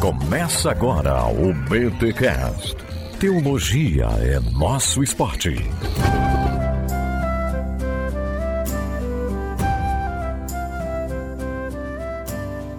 Começa agora o BTCast. Teologia é nosso esporte.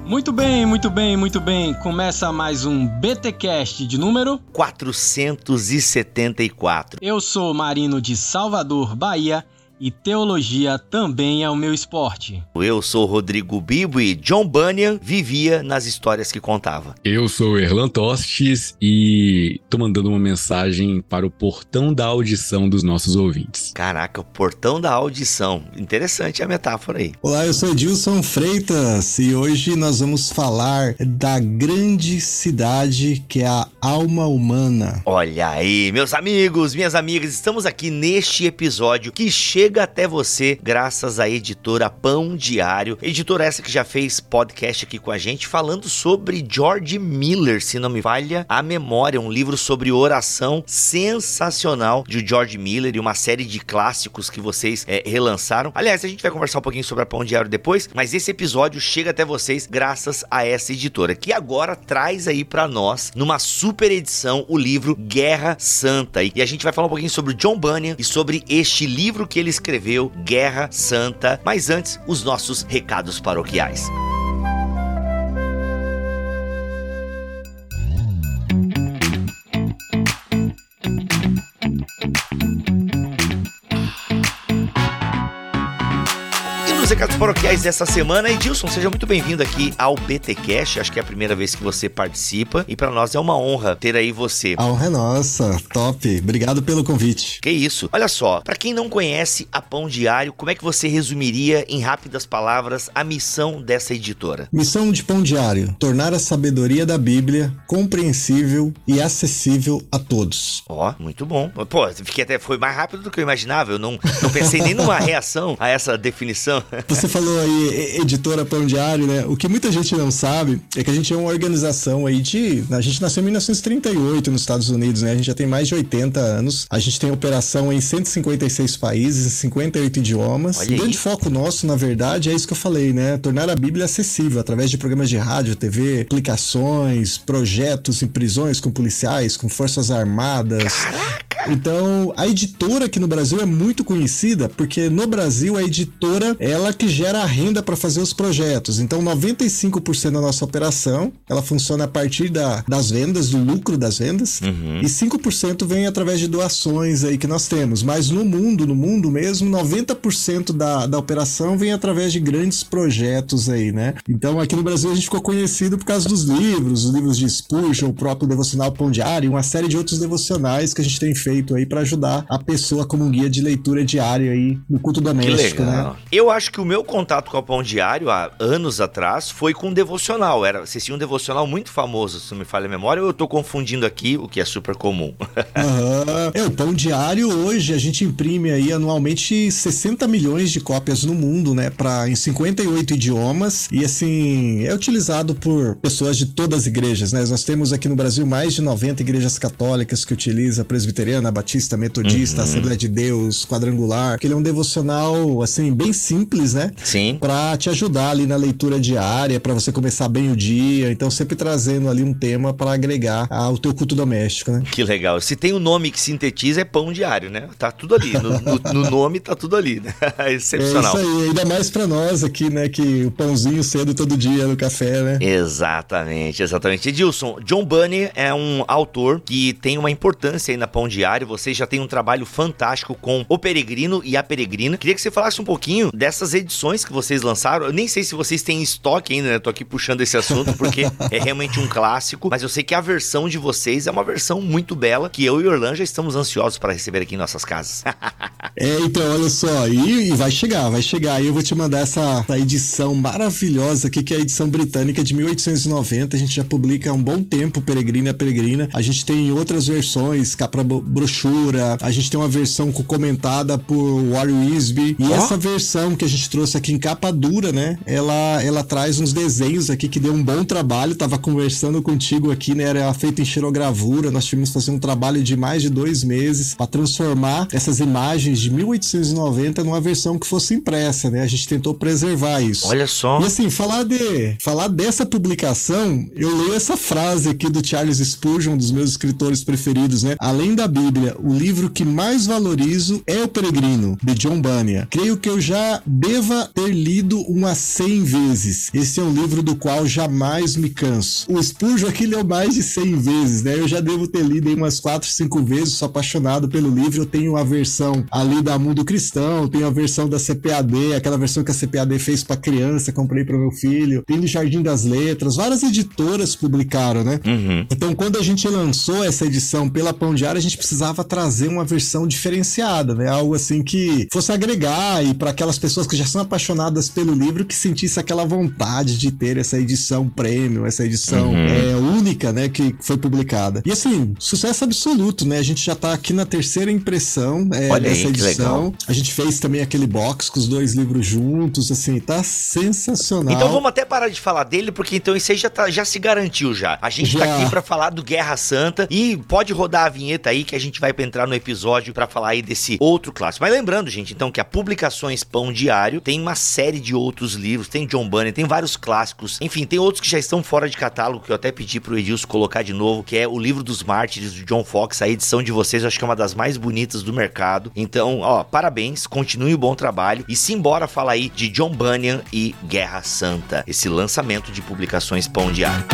Muito bem, muito bem, muito bem. Começa mais um BTcast de número 474. Eu sou Marino de Salvador, Bahia e teologia também é o meu esporte. Eu sou Rodrigo Bibo e John Bunyan vivia nas histórias que contava. Eu sou Erlan Tostes e tô mandando uma mensagem para o portão da audição dos nossos ouvintes. Caraca, o portão da audição. Interessante a metáfora aí. Olá, eu sou Edilson Freitas e hoje nós vamos falar da grande cidade que é a alma humana. Olha aí, meus amigos, minhas amigas, estamos aqui neste episódio que chega chega até você graças à editora Pão Diário. Editora essa que já fez podcast aqui com a gente falando sobre George Miller, se não me falha a memória, um livro sobre oração sensacional de George Miller e uma série de clássicos que vocês é, relançaram. Aliás, a gente vai conversar um pouquinho sobre a Pão Diário depois, mas esse episódio chega até vocês graças a essa editora que agora traz aí para nós numa super edição o livro Guerra Santa. E a gente vai falar um pouquinho sobre John Bunyan e sobre este livro que ele escreveu Guerra Santa, mas antes, os nossos recados paroquiais. Recados paroquiais dessa semana. Edilson, seja muito bem-vindo aqui ao BT Cash. Acho que é a primeira vez que você participa e para nós é uma honra ter aí você. A honra é nossa, top. Obrigado pelo convite. Que isso. Olha só, para quem não conhece a Pão Diário, como é que você resumiria em rápidas palavras a missão dessa editora? Missão de Pão Diário: tornar a sabedoria da Bíblia compreensível e acessível a todos. Ó, oh, muito bom. Pô, fiquei até foi mais rápido do que eu imaginava. Eu não, não pensei nem numa reação a essa definição. Você falou aí, editora Pão Diário, né? O que muita gente não sabe é que a gente é uma organização aí de. A gente nasceu em 1938 nos Estados Unidos, né? A gente já tem mais de 80 anos. A gente tem operação em 156 países, em 58 idiomas. Olha o grande foco nosso, na verdade, é isso que eu falei, né? Tornar a Bíblia acessível através de programas de rádio, TV, aplicações, projetos em prisões com policiais, com forças armadas. Caraca! Então, a editora aqui no Brasil é muito conhecida porque no Brasil a editora ela que gera a renda para fazer os projetos. Então, 95% da nossa operação, ela funciona a partir da, das vendas, do lucro das vendas, uhum. e 5% vem através de doações aí que nós temos. Mas no mundo, no mundo mesmo, 90% da, da operação vem através de grandes projetos aí, né? Então, aqui no Brasil a gente ficou conhecido por causa dos livros, os livros de Spurgeon, o próprio Devocional Pão Diário, uma série de outros devocionais que a gente tem feito aí para ajudar a pessoa como um guia de leitura diário aí no culto doméstico, né? Eu acho que o meu contato com o Pão Diário, há anos atrás, foi com um devocional. Era, vocês tinham um devocional muito famoso, se não me falha a memória, ou eu tô confundindo aqui, o que é super comum. uhum. É, o Pão Diário, hoje, a gente imprime aí anualmente 60 milhões de cópias no mundo, né? Pra, em 58 idiomas. E, assim, é utilizado por pessoas de todas as igrejas, né? Nós temos aqui no Brasil mais de 90 igrejas católicas que utilizam presbiteriana, batista, metodista, uhum. Assembleia de Deus, quadrangular. Que ele é um devocional, assim, bem simples simples, né? Sim. Pra te ajudar ali na leitura diária, para você começar bem o dia. Então, sempre trazendo ali um tema para agregar ao teu culto doméstico, né? Que legal. Se tem um nome que sintetiza, é pão diário, né? Tá tudo ali. No, no, no nome tá tudo ali, né? Excepcional. É isso aí. Ainda mais para nós aqui, né? Que o pãozinho cedo todo dia no café, né? Exatamente, exatamente. Edilson, John Bunny é um autor que tem uma importância aí na Pão Diário. Você já tem um trabalho fantástico com O Peregrino e a Peregrina. Queria que você falasse um pouquinho dessas edições que vocês lançaram. Eu nem sei se vocês têm estoque ainda, né? Tô aqui puxando esse assunto porque é realmente um clássico, mas eu sei que a versão de vocês é uma versão muito bela que eu e o Orlan já estamos ansiosos para receber aqui em nossas casas. é, então, olha só, e, e, vai chegar, vai chegar. E eu vou te mandar essa, essa, edição maravilhosa aqui, que é a edição britânica de 1890. A gente já publica há um bom tempo, Peregrina a Peregrina. A gente tem outras versões, capa brochura. A gente tem uma versão comentada por Warren Wisby. E oh. essa versão que a gente trouxe aqui em capa dura, né? Ela, ela traz uns desenhos aqui que deu um bom trabalho. Tava conversando contigo aqui, né? Era feito em xerogravura. Nós tivemos que fazer um trabalho de mais de dois meses para transformar essas imagens de 1890 numa versão que fosse impressa, né? A gente tentou preservar isso. Olha só. E assim, falar de falar dessa publicação, eu leio essa frase aqui do Charles Spurgeon, um dos meus escritores preferidos, né? Além da Bíblia, o livro que mais valorizo é O Peregrino, de John Bunyan. Creio que eu já deva ter lido umas 100 vezes. Esse é um livro do qual jamais me canso. O Spurgeon aqui leu mais de 100 vezes, né? Eu já devo ter lido umas 4, 5 vezes, sou apaixonado pelo livro. Eu tenho a versão ali da Mundo Cristão, tenho a versão da CPAD, aquela versão que a CPAD fez para criança, comprei para meu filho. Tem do Jardim das Letras, várias editoras publicaram, né? Uhum. Então, quando a gente lançou essa edição pela Pão Diário, a gente precisava trazer uma versão diferenciada, né? Algo assim que fosse agregar e para aquelas pessoas que já são apaixonadas pelo livro que sentisse aquela vontade de ter essa edição premium, essa edição uhum. é, única, né? Que foi publicada. E assim, sucesso absoluto, né? A gente já tá aqui na terceira impressão é, Olha dessa aí, edição. A gente fez também aquele box com os dois livros juntos, assim, tá sensacional. Então vamos até parar de falar dele, porque então isso aí já, tá, já se garantiu já. A gente tá já. tá aqui para falar do Guerra Santa e pode rodar a vinheta aí que a gente vai entrar no episódio para falar aí desse outro clássico. Mas lembrando, gente, então que a Publicações Pão Diário tem uma série de outros livros, tem John Bunyan, tem vários clássicos, enfim, tem outros que já estão fora de catálogo que eu até pedi pro Edilson colocar de novo, que é o livro dos mártires do John Fox, a edição de vocês, eu acho que é uma das mais bonitas do mercado. Então, ó, parabéns, continue o bom trabalho e simbora falar aí de John Bunyan e Guerra Santa, esse lançamento de publicações Pão Diário.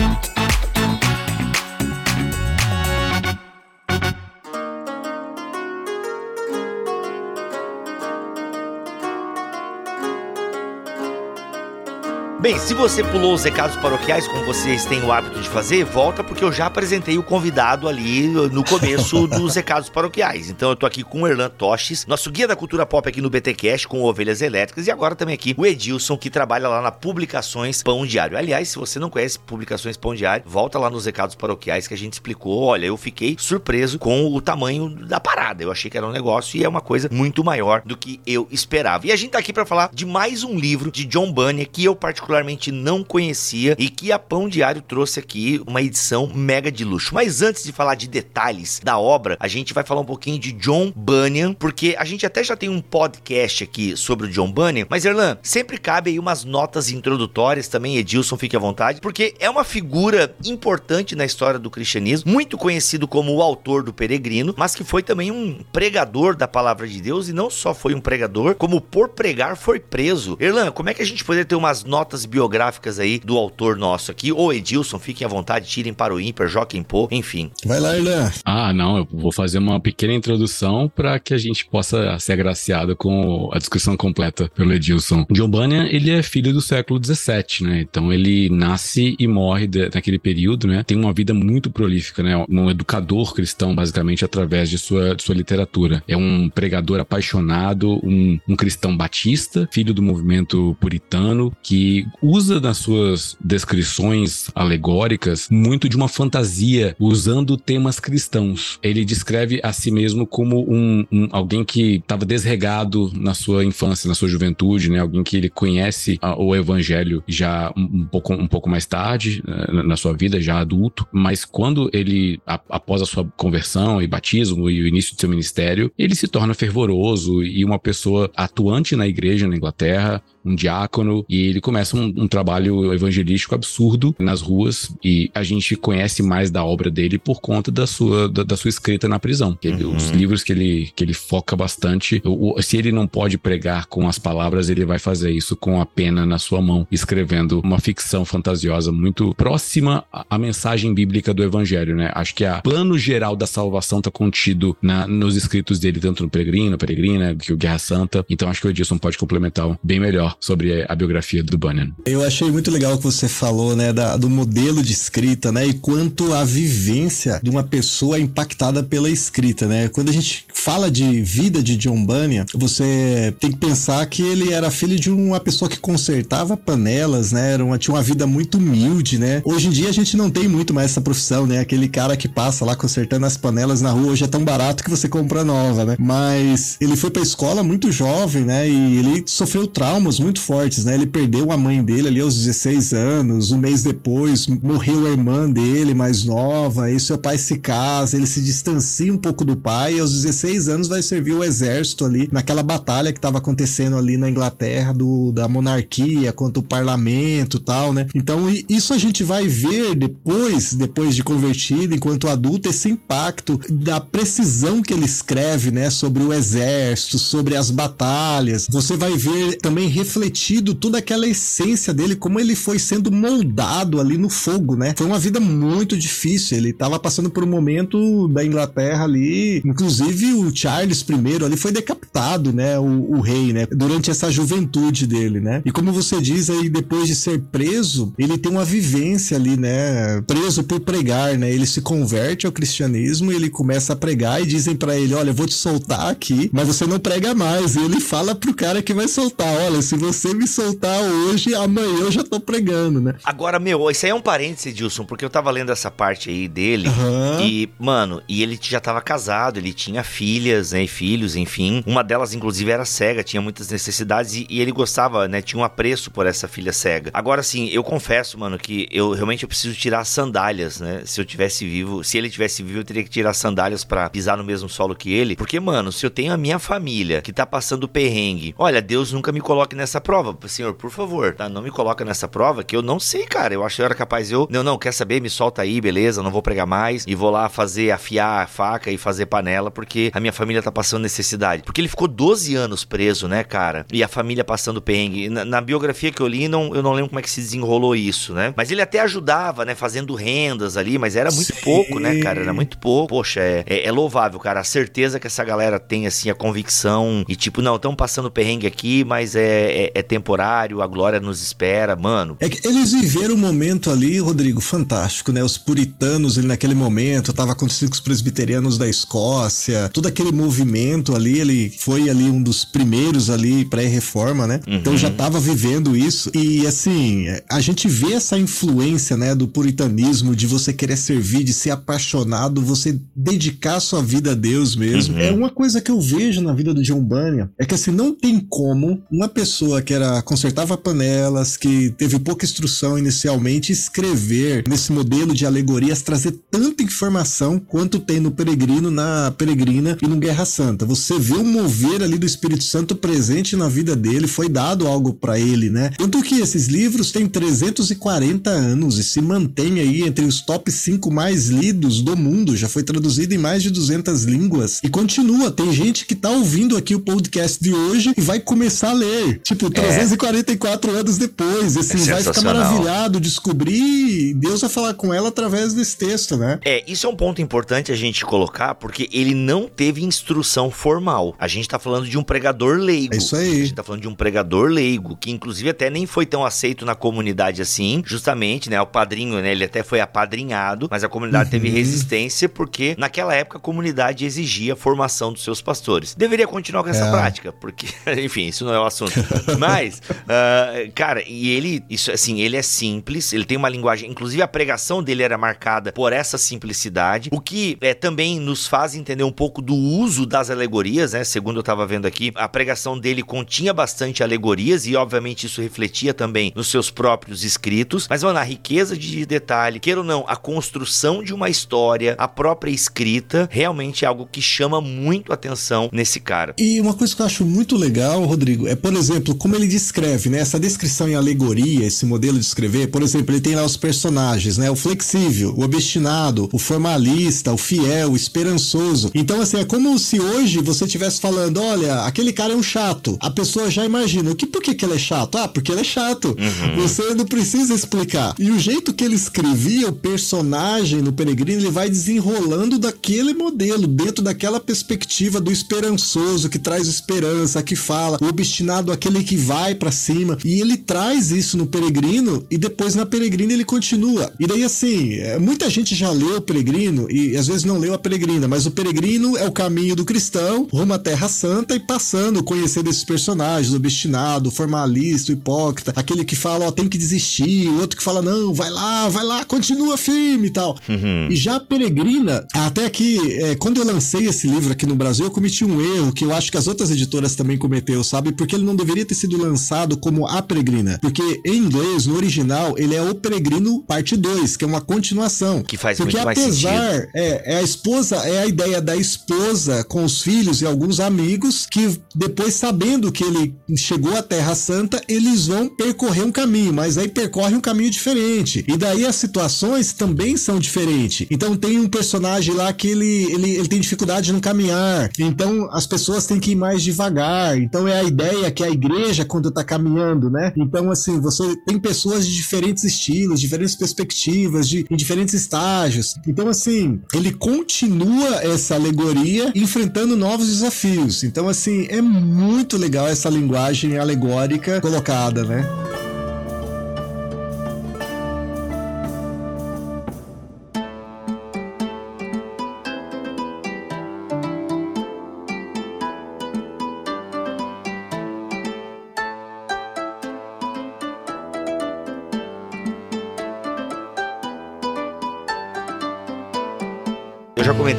Bem, se você pulou os recados paroquiais, como vocês têm o hábito de fazer, volta porque eu já apresentei o convidado ali no começo dos recados paroquiais. Então eu tô aqui com o Erlan Toches, nosso guia da cultura pop aqui no BTcast com Ovelhas Elétricas e agora também aqui o Edilson que trabalha lá na Publicações Pão Diário. Aliás, se você não conhece Publicações Pão Diário, volta lá nos recados paroquiais que a gente explicou. Olha, eu fiquei surpreso com o tamanho da parada. Eu achei que era um negócio e é uma coisa muito maior do que eu esperava. E a gente tá aqui para falar de mais um livro de John Bunyan que eu particularmente particularmente não conhecia e que a Pão Diário trouxe aqui uma edição mega de luxo. Mas antes de falar de detalhes da obra, a gente vai falar um pouquinho de John Bunyan, porque a gente até já tem um podcast aqui sobre o John Bunyan, mas Erlan, sempre cabe aí umas notas introdutórias também, Edilson, fique à vontade, porque é uma figura importante na história do cristianismo, muito conhecido como o autor do Peregrino, mas que foi também um pregador da palavra de Deus e não só foi um pregador, como por pregar foi preso. Erlan, como é que a gente poderia ter umas notas notas biográficas aí do autor nosso aqui, ou Edilson, fiquem à vontade, tirem para o ímpar, joquem pô, enfim. Vai lá, Irlan. Ah, não, eu vou fazer uma pequena introdução para que a gente possa ser agraciado com a descrição completa pelo Edilson. John Bunyan, ele é filho do século 17, né? Então ele nasce e morre de, naquele período, né? Tem uma vida muito prolífica, né? Um educador cristão, basicamente, através de sua, de sua literatura. É um pregador apaixonado, um, um cristão batista, filho do movimento puritano, que usa nas suas descrições alegóricas muito de uma fantasia usando temas cristãos. Ele descreve a si mesmo como um, um alguém que estava desregado na sua infância, na sua juventude, né? Alguém que ele conhece a, o evangelho já um, um, pouco, um pouco mais tarde na, na, sua vida, já adulto, mas quando ele, a, após a sua conversão e batismo e o início do seu ministério, ele se torna fervoroso e uma pessoa atuante na igreja na Inglaterra, um diácono, e ele começa um, um, trabalho evangelístico absurdo nas ruas, e a gente conhece mais da obra dele por conta da sua, da, da sua escrita na prisão. Ele, uhum. Os livros que ele, que ele foca bastante, o, se ele não pode pregar com as palavras, ele vai fazer isso com a pena na sua mão, escrevendo uma ficção fantasiosa muito próxima à, mensagem bíblica do evangelho, né? Acho que a plano geral da salvação está contido na, nos escritos dele, tanto no Peregrino, Peregrina, que o Guerra Santa. Então acho que o Edilson pode complementar bem melhor melhor sobre a biografia do Bunyan. Eu achei muito legal o que você falou, né, da, do modelo de escrita, né, e quanto a vivência de uma pessoa impactada pela escrita, né? Quando a gente fala de vida de John Bunyan, você tem que pensar que ele era filho de uma pessoa que consertava panelas, né? Era uma, tinha uma vida muito humilde, né? Hoje em dia a gente não tem muito mais essa profissão, né? Aquele cara que passa lá consertando as panelas na rua hoje é tão barato que você compra nova, né? Mas ele foi pra escola muito jovem, né? E ele sofreu traumas muito fortes, né? Ele perdeu a mãe dele ali aos 16 anos, um mês depois morreu a irmã dele mais nova, aí seu pai se casa, ele se distancia um pouco do pai e aos 16 anos vai servir o exército ali naquela batalha que estava acontecendo ali na Inglaterra do, da monarquia contra o parlamento tal, né? Então isso a gente vai ver depois, depois de convertido, enquanto adulto, esse impacto da precisão que ele escreve, né? Sobre o exército, sobre as batalhas. Você vai ver também refletido toda aquela essência dele, como ele foi sendo moldado ali no fogo, né? Foi uma vida muito difícil. Ele estava passando por um momento da Inglaterra ali, inclusive o Charles I ali foi decapitado, né? O, o rei, né? Durante essa juventude dele, né? E como você diz aí, depois de ser preso, ele tem uma vivência ali, né? Preso por pregar, né? Ele se converte ao cristianismo ele começa a pregar e dizem para ele, olha, eu vou te soltar aqui, mas você não prega mais. E ele fala pro cara que vai soltar, olha, se você me soltar hoje, amanhã eu já tô pregando, né? Agora, meu, isso aí é um parêntese, Dilson, porque eu tava lendo essa parte aí dele uhum. e, mano, e ele já tava casado, ele tinha filhas, né, e filhos, enfim. Uma delas, inclusive, era cega, tinha muitas necessidades e, e ele gostava, né, tinha um apreço por essa filha cega. Agora, assim, eu confesso, mano, que eu realmente eu preciso tirar as sandálias, né? Se eu tivesse vivo, se ele tivesse vivo, eu teria que tirar as sandálias para pisar no mesmo solo que ele. Porque, mano, se eu tenho a minha família que tá passando perrengue, olha, Deus nunca me coloque nessa prova. Senhor, por favor, tá? Não me coloca nessa prova que eu não sei, cara. Eu acho que eu era capaz eu. Não, não, quer saber? Me solta aí, beleza? Não vou pregar mais. E vou lá fazer, afiar a faca e fazer panela, porque a minha família tá passando necessidade. Porque ele ficou 12 anos preso, né, cara? E a família passando perrengue. Na, na biografia que eu li, não, eu não lembro como é que se desenrolou isso, né? Mas ele até ajudava, né? Fazendo rendas ali, mas era muito Sim. pouco, né, cara? Era muito pouco. Poxa, é, é, é, louvável, cara. A certeza que essa galera tem, assim, a convicção e tipo, não, estão passando perrengue aqui, mas é, é, é, temporário, a glória nos espera, mano. É que eles viveram um momento ali, Rodrigo, fantástico, né? Os puritanos ali naquele momento, tava acontecendo com os presbiterianos da Escócia, todo aquele movimento ali, ele foi ali um dos primeiros ali pré-reforma, né? Uhum. Então já tava vivendo isso e assim, a gente vê essa influência, né, do puritanismo, de você querer servir, de ser apaixonado, você dedicar sua vida a Deus mesmo. Uhum. É uma coisa que eu vejo na vida do John Bunyan, é que assim, não tem como uma pessoa que era consertava panelas, que teve pouca instrução inicialmente, escrever nesse modelo de alegorias, trazer tanta informação quanto tem no Peregrino, na Peregrina e no Guerra Santa. Você vê o mover ali do Espírito Santo presente na vida dele, foi dado algo para ele, né? Tanto que esses livros têm 340 anos e se mantém aí entre os top 5 mais lidos do mundo, já foi traduzido em mais de 200 línguas e continua. Tem gente que tá ouvindo aqui o podcast de hoje e vai começar a ler, tipo, 344 é. anos depois, assim, é vai ficar maravilhado, descobrir, Deus vai falar com ela através desse texto, né? É, isso é um ponto importante a gente colocar, porque ele não teve instrução formal. A gente tá falando de um pregador leigo. É isso aí. A gente tá falando de um pregador leigo, que inclusive até nem foi tão aceito na comunidade assim, justamente, né? O padrinho, né? Ele até foi apadrinhado, mas a comunidade uhum. teve resistência porque naquela época a comunidade exigia a formação dos seus pastores. Deveria continuar com essa é. prática, porque, enfim, isso não é o assunto. mas, uh, cara, e ele, isso assim, ele é simples, ele tem uma linguagem, inclusive a pregação dele era marcada por essa simplicidade, o que é, também nos faz entender um pouco do uso das alegorias, né? Segundo eu estava vendo aqui, a pregação dele continha bastante alegorias e, obviamente, isso refletia também nos seus próprios escritos. Mas, mano, a riqueza de detalhe, queira ou não, a construção de uma história, a própria escrita, realmente é algo que chama muito atenção nesse cara. E uma coisa que eu acho muito legal, Rodrigo, é, por exemplo, como ele descreve, né? Essa descrição em alegoria, esse modelo de escrever, por exemplo, ele tem lá os personagens, né? O flexível, o obstinado, o formalista, o fiel, o esperançoso. Então, assim, é como se hoje você estivesse falando, olha, aquele cara é um chato. A pessoa já imagina, o que, por que, que ele é chato? Ah, porque ele é chato. Uhum. Você não precisa explicar. E o jeito que ele escrevia o personagem no Peregrino, ele vai desenrolando daquele modelo, dentro daquela perspectiva do esperançoso, que traz esperança, que fala, o obstinado, aquele aquele que vai para cima. E ele traz isso no Peregrino e depois na Peregrina ele continua. E daí assim, é, muita gente já leu o Peregrino e às vezes não leu a Peregrina, mas o Peregrino é o caminho do cristão rumo à Terra Santa e passando, conhecendo esses personagens, o obstinado, o formalista, o hipócrita, aquele que fala, ó, tem que desistir, o outro que fala, não, vai lá, vai lá, continua firme e tal. Uhum. E já a Peregrina, até aqui, é, quando eu lancei esse livro aqui no Brasil, eu cometi um erro que eu acho que as outras editoras também cometeu, sabe? Porque ele não deveria ter sido lançado como A Peregrina. Porque em inglês, no original, ele é O Peregrino Parte 2, que é uma continuação. Que faz porque muito mais sentido. Apesar, é, é a esposa, é a ideia da esposa com os filhos e alguns amigos que depois, sabendo que ele chegou à Terra Santa, eles vão percorrer um caminho, mas aí percorre um caminho diferente. E daí as situações também são diferentes. Então tem um personagem lá que ele, ele, ele tem dificuldade no caminhar. Então as pessoas têm que ir mais devagar. Então é a ideia que a igreja, quando tá caminhando, né? Então, assim, você tem pessoas de diferentes estilos, diferentes perspectivas, de, em diferentes estágios. Então, assim, ele continua essa alegoria enfrentando novos desafios. Então, assim, é muito legal essa linguagem alegórica colocada, né?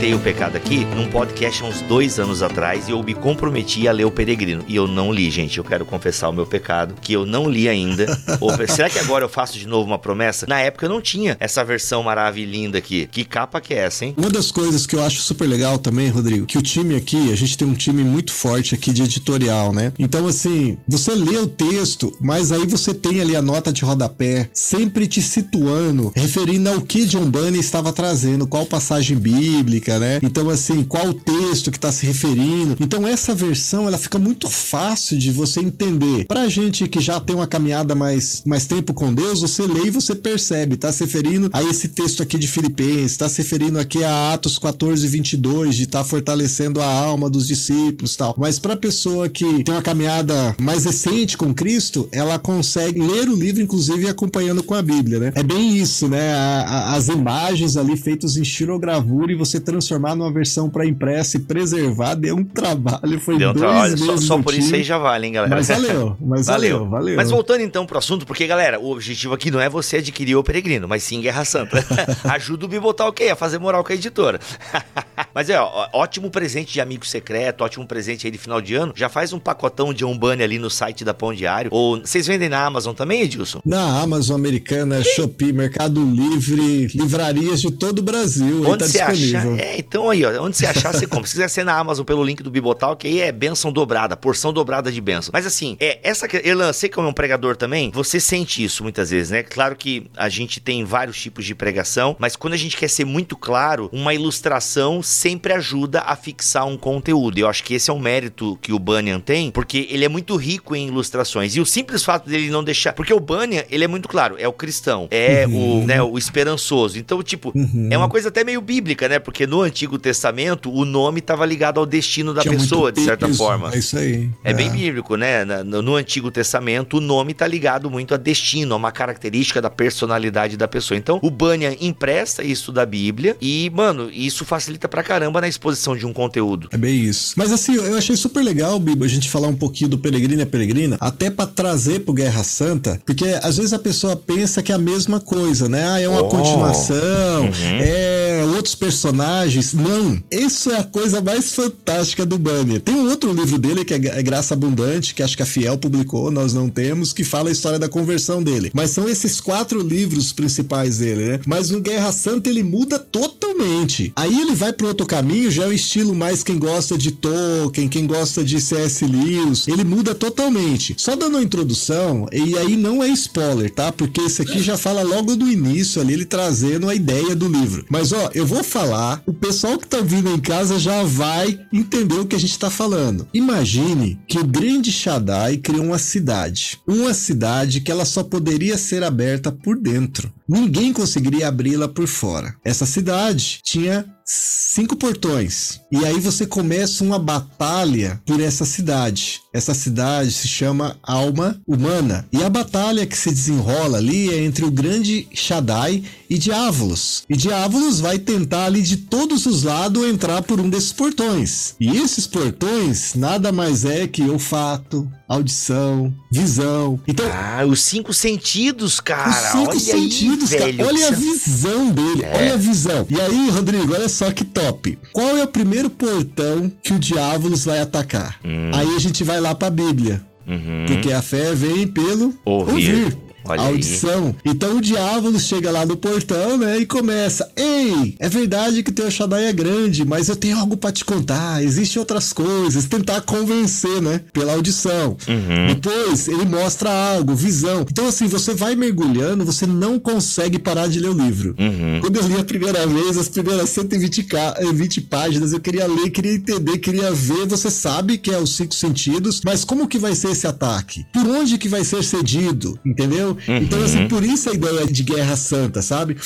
Comentei o pecado aqui num podcast há uns dois anos atrás e eu me comprometi a ler o Peregrino. E eu não li, gente. Eu quero confessar o meu pecado, que eu não li ainda. Ou, será que agora eu faço de novo uma promessa? Na época eu não tinha essa versão maravilhosa aqui. Que capa que é essa, hein? Uma das coisas que eu acho super legal também, Rodrigo, que o time aqui, a gente tem um time muito forte aqui de editorial, né? Então, assim, você lê o texto, mas aí você tem ali a nota de rodapé, sempre te situando, referindo ao que John Bunny estava trazendo, qual passagem bíblica né? Então, assim, qual o texto que está se referindo. Então, essa versão, ela fica muito fácil de você entender. Pra gente que já tem uma caminhada mais, mais tempo com Deus, você lê e você percebe, tá se referindo a esse texto aqui de Filipenses, tá se referindo aqui a Atos 14, 22, de estar tá fortalecendo a alma dos discípulos tal. Mas pra pessoa que tem uma caminhada mais recente com Cristo, ela consegue ler o livro, inclusive, acompanhando com a Bíblia, né? É bem isso, né? A, a, as imagens ali feitas em xilogravura e você transformar numa versão para impressa e preservar deu um trabalho. Foi deu um trabalho. Só, só por isso aí já vale, hein, galera? Mas valeu, mas valeu, valeu, valeu. Mas voltando então pro assunto, porque, galera, o objetivo aqui não é você adquirir o Peregrino, mas sim Guerra Santa. Ajuda o Bibotal ok a fazer moral com a editora. mas é, ó, ótimo presente de amigo secreto, ótimo presente aí de final de ano. Já faz um pacotão de Umbane ali no site da Pão Diário. Ou vocês vendem na Amazon também, Edilson? Na Amazon americana, Shopee, Mercado Livre, livrarias de todo o Brasil. Onde tá você achar, é, então aí, ó, onde você achar, você compra. Se quiser ser na Amazon pelo link do Bibotal, que aí é benção dobrada, porção dobrada de benção. Mas assim, é essa Elan, você como é um pregador também, você sente isso muitas vezes, né? Claro que a gente tem vários tipos de pregação, mas quando a gente quer ser muito claro, uma ilustração sempre ajuda a fixar um conteúdo. Eu acho que esse é um mérito que o Bunyan tem, porque ele é muito rico em ilustrações. E o simples fato dele não deixar, porque o Bunyan, ele é muito claro, é o cristão, é uhum. o, né, o esperançoso. Então, tipo, uhum. é uma coisa até meio bíblica, né? Porque no Antigo Testamento, o nome estava ligado ao destino da Tinha pessoa, de certa forma. É isso aí. É, é, bem bíblico, né? No Antigo Testamento, o nome está ligado muito a destino, a uma característica da personalidade da pessoa. Então, o Bunyan empresta isso da Bíblia e, mano, isso facilita pra caramba na exposição de um conteúdo. É bem isso. Mas assim, eu achei super legal, Bibo, a gente falar um pouquinho do Peregrino e a Peregrina, até para trazer pro Guerra Santa, porque às vezes a pessoa pensa que é a mesma coisa, né? Ah, é uma oh. continuação, uhum. é outros personagens não, isso é a coisa mais fantástica do Banner. Tem um outro livro dele que é, é Graça Abundante, que acho que a Fiel publicou, nós não temos, que fala a história da conversão dele. Mas são esses quatro livros principais dele, né? Mas no Guerra Santa ele muda totalmente. Aí ele vai para outro caminho, já é o estilo mais quem gosta de Tolkien, quem gosta de C.S. Lewis. Ele muda totalmente. Só dando uma introdução, e aí não é spoiler, tá? Porque esse aqui já fala logo do início ali, ele trazendo a ideia do livro. Mas ó, eu vou falar o pessoal que tá vindo em casa já vai entender o que a gente tá falando. Imagine que o grande Shaddai criou uma cidade. Uma cidade que ela só poderia ser aberta por dentro. Ninguém conseguiria abri-la por fora. Essa cidade tinha cinco portões. E aí você começa uma batalha por essa cidade. essa cidade se chama Alma Humana. E a batalha que se desenrola ali é entre o grande Shaddai e Diabolos. E Diabolos vai tentar ali de todos os lados entrar por um desses portões. E esses portões nada mais é que olfato, audição, visão. Então, ah, os cinco sentidos, cara. Os cinco olha sentidos, aí, cara. Velho, olha a visão dele, é. olha a visão. E aí, Rodrigo, olha só que top. Qual é o primeiro portão que o Diabolos vai atacar? Hum. Aí a gente vai lá pra Bíblia. Uhum. Porque a fé vem pelo ouvir. ouvir. Olha audição. Aí. Então o diabo chega lá no portão, né, e começa: "Ei, é verdade que teu Shaddai é grande, mas eu tenho algo para te contar. Existem outras coisas." Tentar convencer, né, pela audição. Uhum. Depois ele mostra algo, visão. Então assim, você vai mergulhando, você não consegue parar de ler o livro. Uhum. Quando eu li a primeira vez, as primeiras 120 20 eh, páginas, eu queria ler, queria entender, queria ver. Você sabe que é os cinco sentidos, mas como que vai ser esse ataque? Por onde que vai ser cedido? Entendeu? Uhum. Então, assim, por isso a ideia de Guerra Santa, sabe?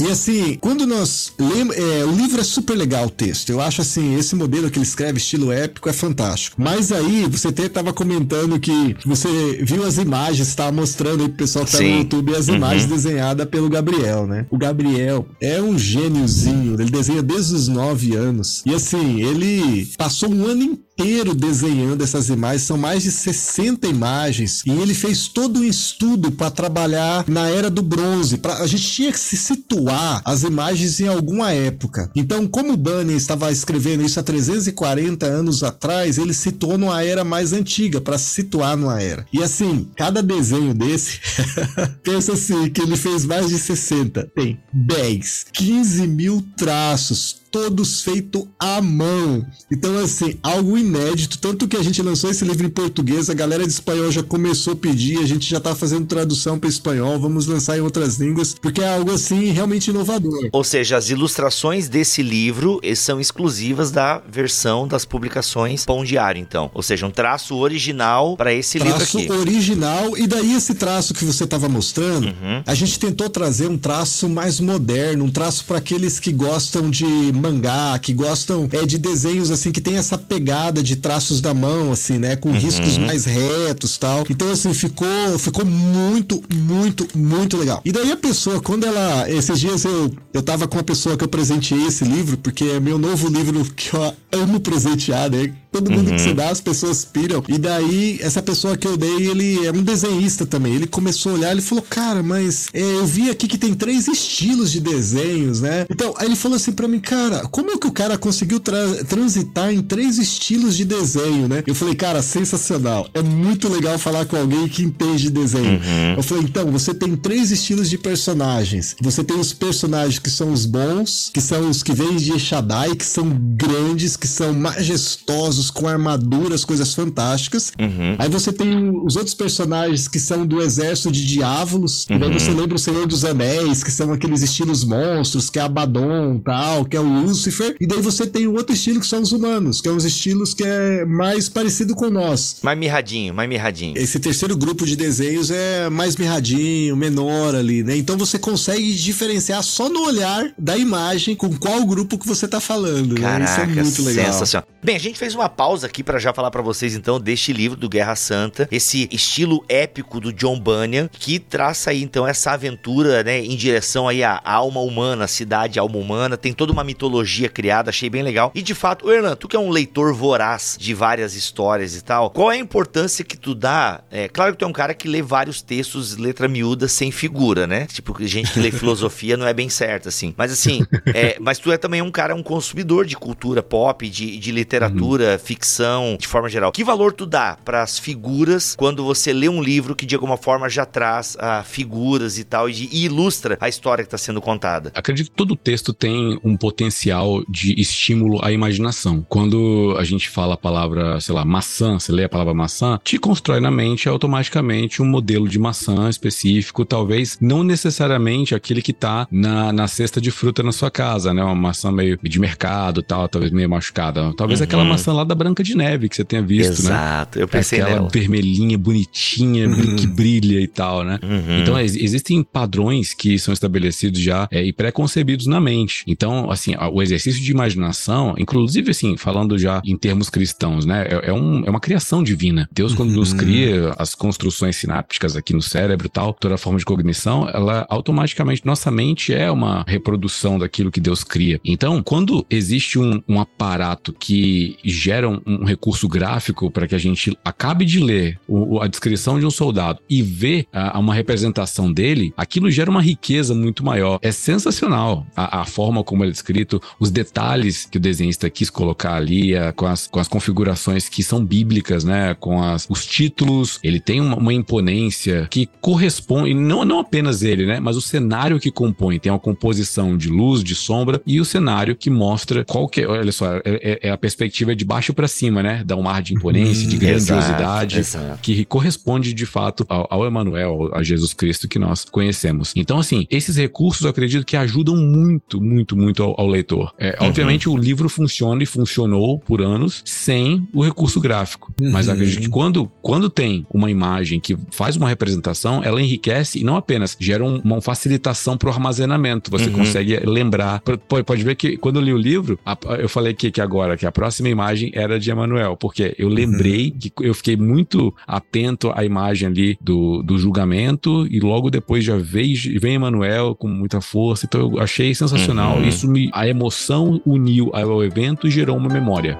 E assim, quando nós lemos. É, o livro é super legal o texto. Eu acho assim, esse modelo que ele escreve, estilo épico, é fantástico. Mas aí, você até estava comentando que você viu as imagens, estava mostrando aí pro pessoal que tá no YouTube as uhum. imagens desenhadas pelo Gabriel, né? O Gabriel é um gêniozinho, ele desenha desde os 9 anos. E assim, ele passou um ano inteiro inteiro desenhando essas imagens, são mais de 60 imagens, e ele fez todo um estudo para trabalhar na era do bronze. Pra, a gente tinha que se situar as imagens em alguma época. Então, como Bunny estava escrevendo isso há 340 anos atrás, ele situou numa era mais antiga, para se situar numa era. E assim, cada desenho desse, pensa assim, que ele fez mais de 60, tem 10, 15 mil traços, todos feitos à mão. Então, assim, algo inédito. Tanto que a gente lançou esse livro em português, a galera de espanhol já começou a pedir, a gente já tá fazendo tradução para espanhol, vamos lançar em outras línguas, porque é algo assim realmente inovador. Ou seja, as ilustrações desse livro são exclusivas da versão das publicações Pão Diário, então. Ou seja, um traço original para esse traço livro aqui. Traço original, e daí esse traço que você tava mostrando, uhum. a gente tentou trazer um traço mais moderno, um traço para aqueles que gostam de mangá, que gostam é, de desenhos assim que tem essa pegada de traços da mão, assim, né? Com uhum. riscos mais retos tal. Então, assim, ficou, ficou muito, muito, muito legal. E daí a pessoa, quando ela. Esses dias eu, eu tava com uma pessoa que eu presenteei esse livro, porque é meu novo livro que eu amo presentear, né? Todo mundo uhum. que você dá, as pessoas piram. E daí, essa pessoa que eu dei, ele é um desenhista também. Ele começou a olhar, ele falou, cara, mas é, eu vi aqui que tem três estilos de desenhos, né? Então, aí ele falou assim para mim, cara, como é que o cara conseguiu tra transitar em três estilos de desenho, né? Eu falei, cara, sensacional. É muito legal falar com alguém que entende de desenho. Uhum. Eu falei, então, você tem três estilos de personagens. Você tem os personagens que são os bons, que são os que vêm de Shaddai, que são grandes, que são majestosos com armaduras, coisas fantásticas. Uhum. Aí você tem os outros personagens que são do exército de diávolos. Uhum. E daí você lembra o Senhor dos Anéis, que são aqueles estilos monstros, que é Abaddon tal, que é o Lúcifer. E daí você tem um outro estilo que são os humanos, que é uns estilos que é mais parecido com nós. Mais mirradinho, mais mirradinho. Esse terceiro grupo de desenhos é mais mirradinho, menor ali, né? Então você consegue diferenciar só no olhar da imagem com qual grupo que você tá falando. Caraca, né? Isso é muito legal. Sensacional. Bem, a gente fez uma pausa aqui para já falar para vocês então deste livro do Guerra Santa, esse estilo épico do John Bunyan, que traça aí então essa aventura, né, em direção aí à alma humana, a cidade, alma humana, tem toda uma mitologia criada, achei bem legal. E de fato, Erlan, tu que é um leitor voraz de várias histórias e tal, qual é a importância que tu dá? É claro que tu é um cara que lê vários textos, letra miúda, sem figura, né? Tipo, gente que lê filosofia não é bem certo, assim. Mas assim, é, mas tu é também um cara, um consumidor de cultura pop, de, de literatura, uhum ficção, de forma geral. Que valor tu dá para as figuras quando você lê um livro que de alguma forma já traz ah, figuras e tal e, e ilustra a história que está sendo contada? Acredito que todo texto tem um potencial de estímulo à imaginação. Quando a gente fala a palavra, sei lá, maçã, você lê a palavra maçã, te constrói na mente automaticamente um modelo de maçã específico, talvez não necessariamente aquele que tá na, na cesta de fruta na sua casa, né? Uma maçã meio de mercado tal, talvez meio machucada. Talvez uhum. aquela maçã lá lá da Branca de Neve que você tenha visto, Exato, né? Exato, eu pensei Aquela nela. vermelhinha, bonitinha, Uhum. que brilha e tal, né? Uhum. Então, ex- existem padrões que são estabelecidos já é, e pré-concebidos na mente. Então, assim, o exercício de imaginação, inclusive, assim, falando já em termos cristãos, né? É, é um- é uma criação divina. Deus, quando nos Uhum. cria as construções sinápticas aqui no cérebro e tal, toda a forma de cognição, ela automaticamente, nossa mente é uma reprodução daquilo que Deus cria. Então, quando existe um, um aparato que gera um, um recurso gráfico para que a gente acabe de ler o- a descrição de um soldado e ver a, uma representação dele, aquilo gera uma riqueza muito maior. É sensacional a, a forma como ele é descrito, os detalhes que o desenhista quis colocar ali, a- com, as, com as configurações que são bíblicas, né? Com as, os títulos, ele tem uma, uma imponência que corresponde, não, não apenas ele, né? Mas o cenário que compõe, tem uma composição de luz, de sombra e o cenário que mostra qual que é, olha só, é, é- é a perspectiva de baixo para cima, né? Dá um ar de imponência, de Uhum. grandiosidade Exato, exato. que corresponde de fato ao, ao Emanuel, a Jesus Cristo que nós conhecemos. Então, assim, esses recursos eu acredito que ajudam muito, muito, muito ao, ao leitor. É, Uhum. Obviamente, o livro funciona e funcionou por anos sem o recurso gráfico. Mas Uhum. acredito que quando, quando tem uma imagem que faz uma representação, ela enriquece e não apenas gera um- uma facilitação para o armazenamento. Você Uhum. consegue lembrar. Pode, pode ver que quando eu li o livro, eu falei que, que agora que a próxima imagem era de Emanuel, porque eu lembrei que eu fiquei muito atento à imagem ali do, do julgamento e logo depois já veio, vem Emanuel com muita força. Então eu achei sensacional. Uhum. Isso me a emoção uniu ao evento e gerou uma memória.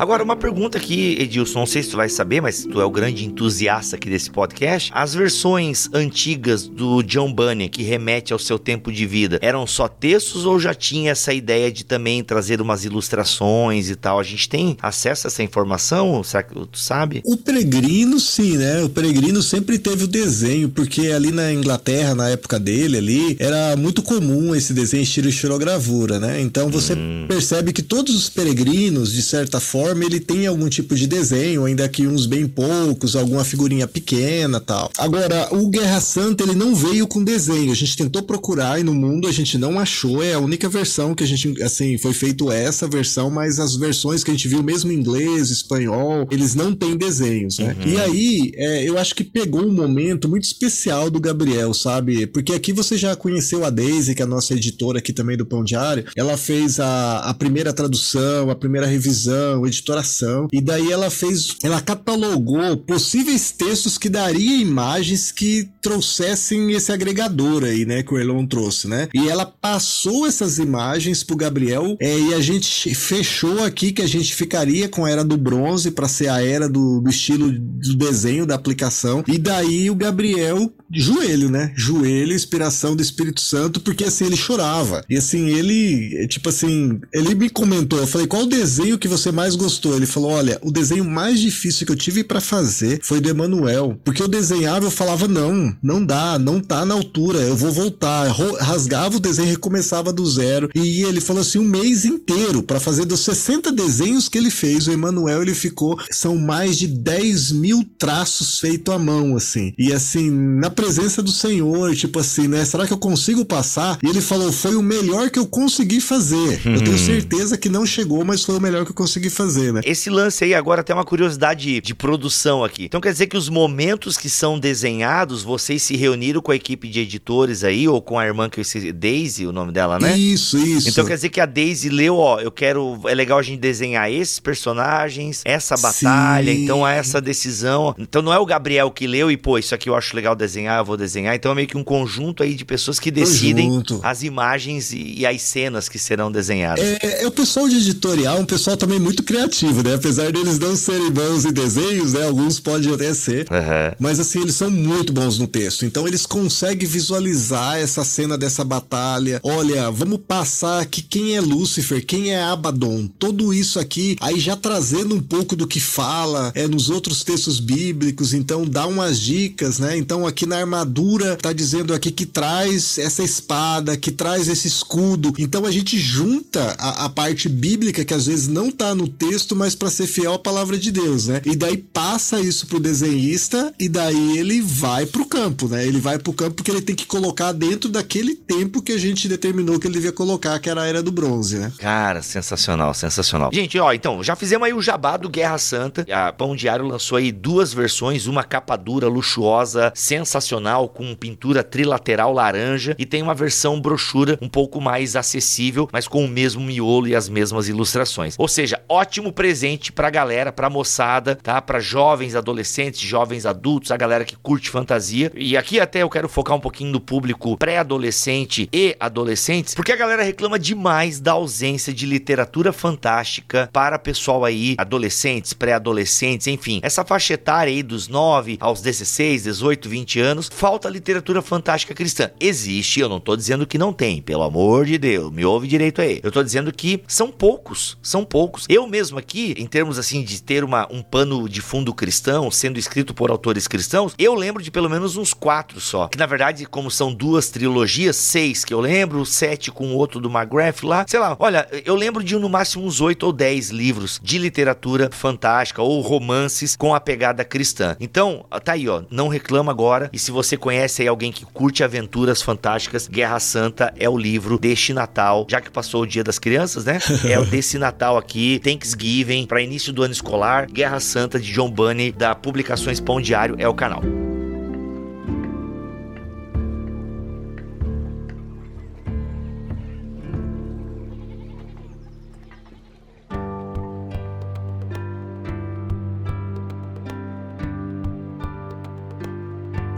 Agora, uma pergunta aqui, Edilson, não sei se tu vai saber, mas tu é o grande entusiasta aqui desse podcast. As versões antigas do John Bunyan, que remete ao seu tempo de vida, eram só textos ou já tinha essa ideia de também trazer umas ilustrações e tal? A gente tem acesso a essa informação? Será que tu sabe? O Peregrino, sim, né? O Peregrino sempre teve o desenho, porque ali na Inglaterra, na época dele ali, era muito comum esse desenho estilo estilogravura, né? Então você percebe que todos os peregrinos, de certa forma, ele tem algum tipo de desenho, ainda que uns bem poucos, alguma figurinha pequena tal. Agora, o Guerra Santa, ele não veio com desenho. A gente tentou procurar e no mundo a gente não achou. É a única versão que a gente, assim, foi feito essa versão, mas as versões que a gente viu, mesmo em inglês, espanhol, eles não têm desenhos, né? Uhum. E aí, é, eu acho que pegou um momento muito especial do Gabriel, sabe? Porque aqui você já conheceu a Daisy, que é a nossa editora aqui também do Pão Diário. Ela fez a, a primeira tradução, a primeira revisão, editoração. E daí ela fez, ela catalogou possíveis textos que daria imagens que trouxessem esse agregador aí, né? Que o Elon trouxe, né? E ela passou essas imagens pro Gabriel é, e a gente fechou aqui que a gente ficaria com a era do bronze para ser a era do, do estilo do desenho da aplicação. E daí o Gabriel, joelho, né? Joelho, inspiração do Espírito Santo, porque assim ele chorava. E assim, ele, tipo assim, ele me comentou, eu falei, qual o desenho que você mais gostou? Ele falou, olha, o desenho mais difícil que eu tive para fazer foi do Emanuel, porque eu desenhava, eu falava, não, não dá, não tá na altura, eu vou voltar. Rasgava o desenho e recomeçava do zero. E ele falou assim, um mês inteiro para fazer dos 60 desenhos que ele fez, o Emanuel, ele ficou, são mais de 10 mil traços feitos à mão, assim. E assim, na presença do Senhor, tipo assim, né? Será que eu consigo passar? E ele falou, foi o melhor que eu consegui fazer. Eu tenho certeza que não chegou, mas foi o melhor que eu consegui fazer, né? Esse lance aí agora tem uma curiosidade de produção aqui. Então quer dizer que os momentos que são desenhados, vocês se reuniram com a equipe de editores aí, ou com a irmã que eu esqueci, Daisy, o nome dela, né? Isso, isso. Então quer dizer que a Daisy leu, ó, eu quero. É legal a gente desenhar esses personagens, essa batalha, Sim. então há essa decisão. Então não é o Gabriel que leu e, pô, isso aqui eu acho legal desenhar, eu vou desenhar. Então é meio que um conjunto aí de pessoas que decidem Conjunto. as imagens e, e as cenas que serão desenhadas. É, é o pessoal de editorial, um pessoal também muito criativo, né? Apesar deles não serem bons em desenhos, né? Alguns podem até ser. Aham. Mas assim, eles são muito bons no texto. Então eles conseguem visualizar essa cena dessa batalha. Olha, vamos passar aqui quem é Lúcifer, quem é Abaddon. Tudo isso aqui, aí já trazendo um pouco do que fala é nos outros textos bíblicos. Então dá umas dicas, né? Então aqui na armadura tá dizendo aqui que traz essa espada, que traz esse escudo. Então a gente junta a, a parte bíblica que às vezes não tá no texto contexto, mas para ser fiel à palavra de Deus, né? E daí passa isso pro desenhista e daí ele vai pro campo, né? Ele vai pro campo porque ele tem que colocar dentro daquele tempo que a gente determinou que ele devia colocar, que era a era do bronze, né? Cara, sensacional, sensacional. Gente, ó, então, já fizemos aí o jabá do Guerra Santa. A Pão Diário lançou aí duas versões, uma capa dura, luxuosa, sensacional, com pintura trilateral laranja, e tem uma versão brochura um pouco mais acessível, mas com o mesmo miolo e as mesmas ilustrações. Ou seja, ótimo presente pra galera, pra moçada, tá? Pra jovens, adolescentes, jovens adultos, a galera que curte fantasia. E aqui até eu quero focar um pouquinho no público pré-adolescente e adolescentes, porque a galera reclama demais da ausência de literatura fantástica para pessoal aí, adolescentes, pré-adolescentes, enfim, essa faixa etária aí dos 9 aos 16, 18, 20 anos, falta literatura fantástica cristã. Existe, eu não tô dizendo que não tem, pelo amor de Deus, me ouve direito aí. Eu tô dizendo que são poucos, são poucos. Eu mesmo aqui, em termos assim de ter uma, um pano de fundo cristão, sendo escrito por autores cristãos, eu lembro de pelo menos uns quatro só. Que na verdade, como são duas trilogias, seis que eu lembro, sete com o outro do McGrath lá, sei lá, olha, eu lembro de no máximo uns oito ou dez livros de literatura fantástica ou romances com a pegada cristã. Então, tá aí, ó, não reclama agora. E se você conhece aí alguém que curte aventuras fantásticas, Guerra Santa é o livro deste Natal, já que passou o Dia das Crianças, né? É o desse Natal aqui, Thanksgiving, para início do ano escolar, Guerra Santa de John Bunny, da Publicações Pão Diário, é o canal.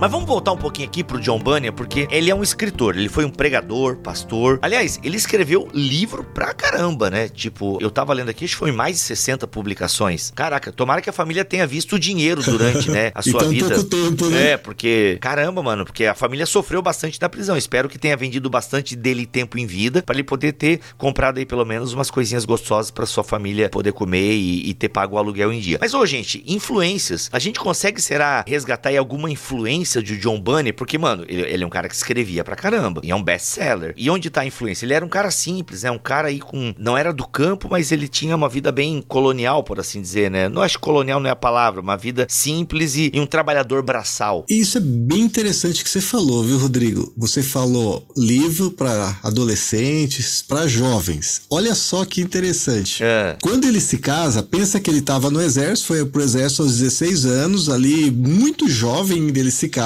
Mas vamos voltar um pouquinho aqui pro John Bunyan, porque ele é um escritor, ele foi um pregador, pastor. Aliás, ele escreveu livro pra caramba, né? Tipo, eu tava lendo aqui, acho que foi mais de 60 publicações. Caraca, tomara que a família tenha visto o dinheiro durante, né, a sua então, vida. pouco tempo, né? É, porque, caramba, mano, porque a família sofreu bastante da prisão. Espero que tenha vendido bastante dele tempo em vida, para ele poder ter comprado aí pelo menos umas coisinhas gostosas para sua família poder comer e, e ter pago o aluguel em dia. Mas, ô, gente, influências. A gente consegue, será, resgatar aí alguma influência de John Bunny? Porque, mano, ele, ele é um cara que escrevia pra caramba. E é um best-seller. E onde tá a influência? Ele era um cara simples, né? Um cara aí com. Não era do campo, mas ele tinha uma vida bem colonial, por assim dizer, né? Não acho que colonial não é a palavra, uma vida simples e, e um trabalhador braçal. E isso é bem interessante que você falou, viu, Rodrigo? Você falou livro para adolescentes, para jovens. Olha só que interessante. É. Quando ele se casa, pensa que ele estava no exército, foi pro exército aos 16 anos, ali muito jovem ele se casa,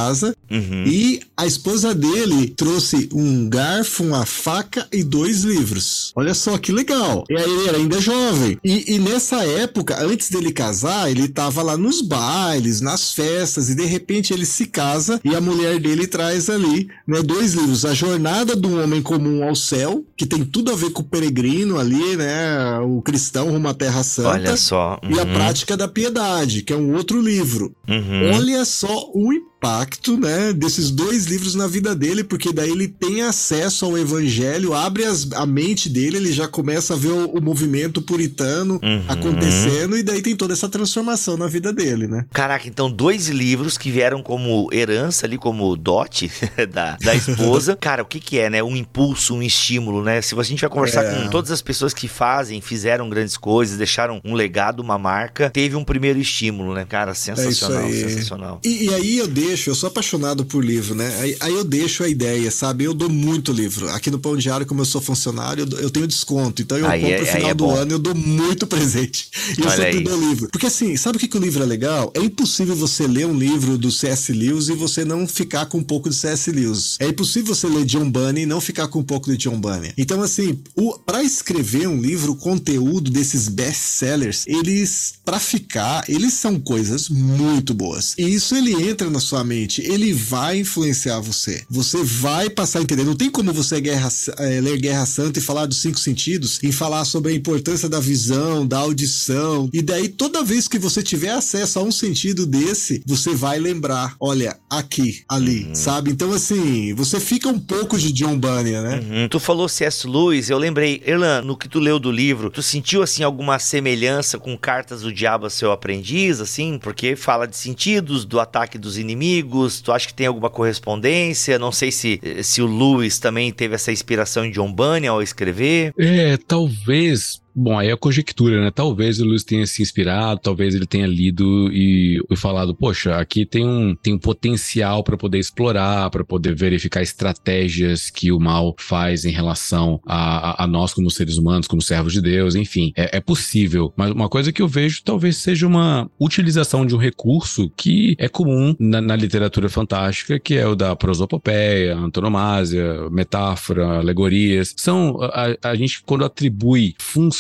Uhum. e a esposa dele trouxe um garfo, uma faca e dois livros. Olha só que legal. E aí ele era ainda jovem. E, e nessa época, antes dele casar, ele tava lá nos bailes, nas festas, e de repente ele se casa e a mulher dele traz ali, né, dois livros: A Jornada do Homem Comum ao Céu, que tem tudo a ver com o peregrino ali, né, o cristão rumo à Terra Santa. Olha só. E a Uhum. Prática da Piedade, que é um outro livro. Uhum. Olha só o impacto, né, desses dois livros na vida dele, porque daí ele tem acesso ao evangelho, abre as- a mente dele, ele já começa a ver o, o movimento puritano Uhum. acontecendo e daí tem toda essa transformação na vida dele, né? Caraca, então dois livros que vieram como herança ali, como dote da, da esposa. Cara, o que que é, né? Um impulso, um estímulo, né? Se a gente vai conversar É. com todas as pessoas que fazem, fizeram grandes coisas, deixaram um legado, uma marca, teve um primeiro estímulo, né? Cara, sensacional, É isso aí. sensacional. E, e aí eu deixo, eu sou apaixonado por livro, né? Aí, aí eu deixo a ideia, sabe? Eu dou muito livro. Aqui no Pão Diário, como eu sou funcionário, eu, eu tenho desconto. Então eu Aí compro é- no final é do ano, eu dou muito presente. E eu sempre dou livro. Porque assim, sabe o que, que o livro é legal? É impossível você ler um livro do C.S. Lewis e você não ficar com um pouco de C.S. Lewis. É impossível você ler John Bunny e não ficar com um pouco de John Bunny. Então, assim, para escrever um livro, o conteúdo desses best-sellers, eles, para ficar, eles são coisas muito boas. E isso ele entra na sua mente, ele vai influenciar você. Você vai passar a entender. Não tem como você guerra, eh, ler Guerra Santa e falar dos cinco sentidos, e falar sobre a importância da visão, da audição. E daí, toda vez que você tiver acesso a um sentido desse, você vai lembrar: olha, aqui, ali, sabe? Então, assim, você fica um pouco de John Bunyan, né? Uhum. Tu falou C.S. Lewis, eu lembrei, Erlan, no que tu leu do livro, tu sentiu assim alguma semelhança com Cartas do Diabo a seu aprendiz, assim? Porque fala de sentidos, do ataque dos inimigos, tu acha que tem alguma correspondência? Não sei se, se o Lewis também teve essa inspiração em John Bunyan ao escrever. É, talvez Bom, aí é conjectura, né? Talvez o Lewis tenha se inspirado, talvez ele tenha lido e, e falado, poxa, aqui tem um, tem um potencial para poder explorar, para poder verificar estratégias que o mal faz em relação a, a, a, nós como seres humanos, como servos de Deus, enfim, é, é possível. Mas uma coisa que eu vejo talvez seja uma utilização de um recurso que é comum na, na literatura fantástica, que é o da prosopopeia, antonomásia, metáfora, alegorias. São a, a gente quando atribui